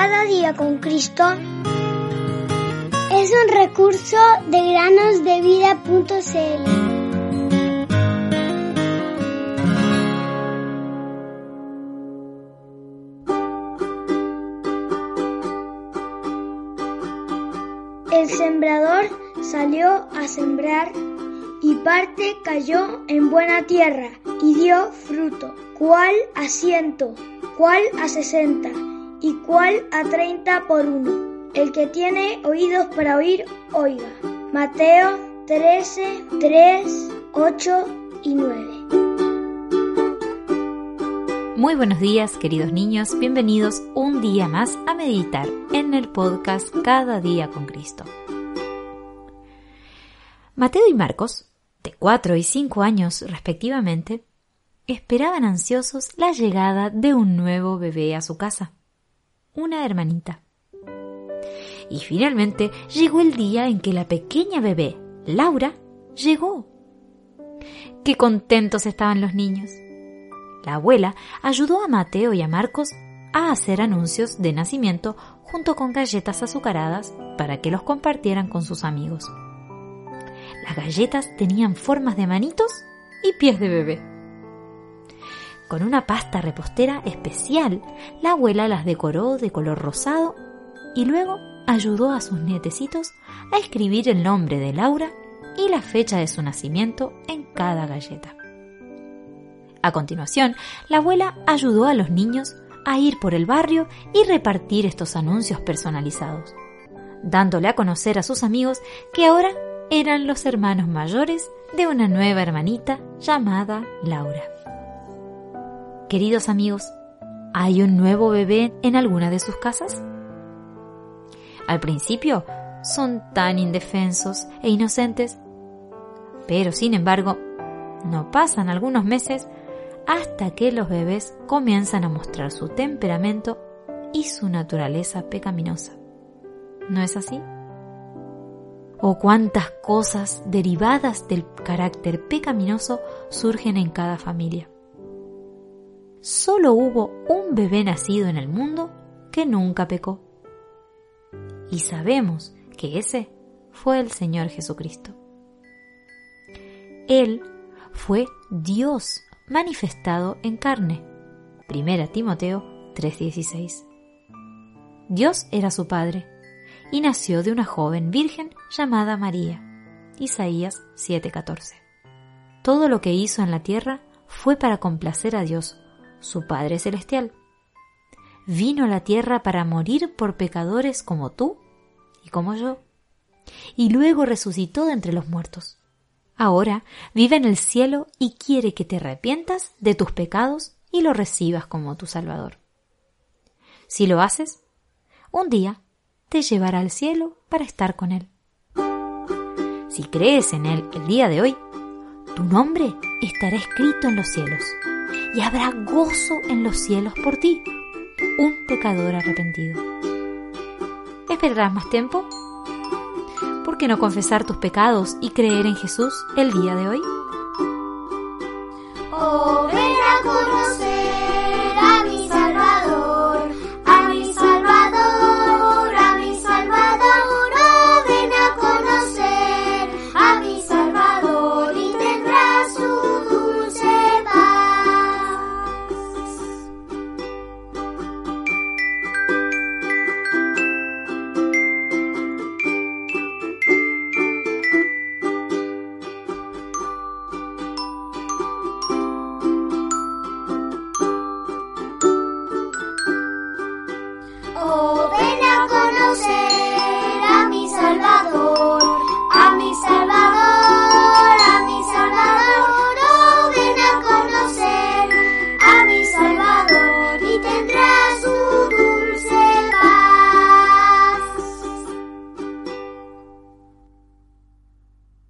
Cada día con Cristo es un recurso de granosdevida.cl. El sembrador salió a sembrar y parte cayó en buena tierra y dio fruto, cual a ciento, cual a sesenta y cual a treinta por uno. El que tiene oídos para oír, oiga. Mateo 13, 3, 8 y 9. Muy buenos días, queridos niños. Bienvenidos un día más a meditar en el podcast Cada día con Cristo. Mateo y Marcos, de 4 y 5 años respectivamente, esperaban ansiosos la llegada de un nuevo bebé a su casa una hermanita. Y finalmente llegó el día en que la pequeña bebé, Laura, llegó. Qué contentos estaban los niños. La abuela ayudó a Mateo y a Marcos a hacer anuncios de nacimiento junto con galletas azucaradas para que los compartieran con sus amigos. Las galletas tenían formas de manitos y pies de bebé. Con una pasta repostera especial, la abuela las decoró de color rosado y luego ayudó a sus nietecitos a escribir el nombre de Laura y la fecha de su nacimiento en cada galleta. A continuación, la abuela ayudó a los niños a ir por el barrio y repartir estos anuncios personalizados, dándole a conocer a sus amigos que ahora eran los hermanos mayores de una nueva hermanita llamada Laura. Queridos amigos, ¿hay un nuevo bebé en alguna de sus casas? Al principio son tan indefensos e inocentes, pero sin embargo, no pasan algunos meses hasta que los bebés comienzan a mostrar su temperamento y su naturaleza pecaminosa. ¿No es así? ¿O cuántas cosas derivadas del carácter pecaminoso surgen en cada familia? Solo hubo un bebé nacido en el mundo que nunca pecó. Y sabemos que ese fue el Señor Jesucristo. Él fue Dios manifestado en carne. Primera Timoteo 3:16. Dios era su padre y nació de una joven virgen llamada María. Isaías 7:14. Todo lo que hizo en la tierra fue para complacer a Dios, su Padre Celestial. Vino a la tierra para morir por pecadores como tú y como yo, y luego resucitó de entre los muertos. Ahora vive en el cielo y quiere que te arrepientas de tus pecados y lo recibas como tu Salvador. Si lo haces, un día te llevará al cielo para estar con Él. Si crees en Él el día de hoy, tu nombre estará escrito en los cielos y habrá gozo en los cielos por ti, un pecador arrepentido. ¿Esperarás más tiempo? ¿Por qué no confesar tus pecados y creer en Jesús el día de hoy? Oh.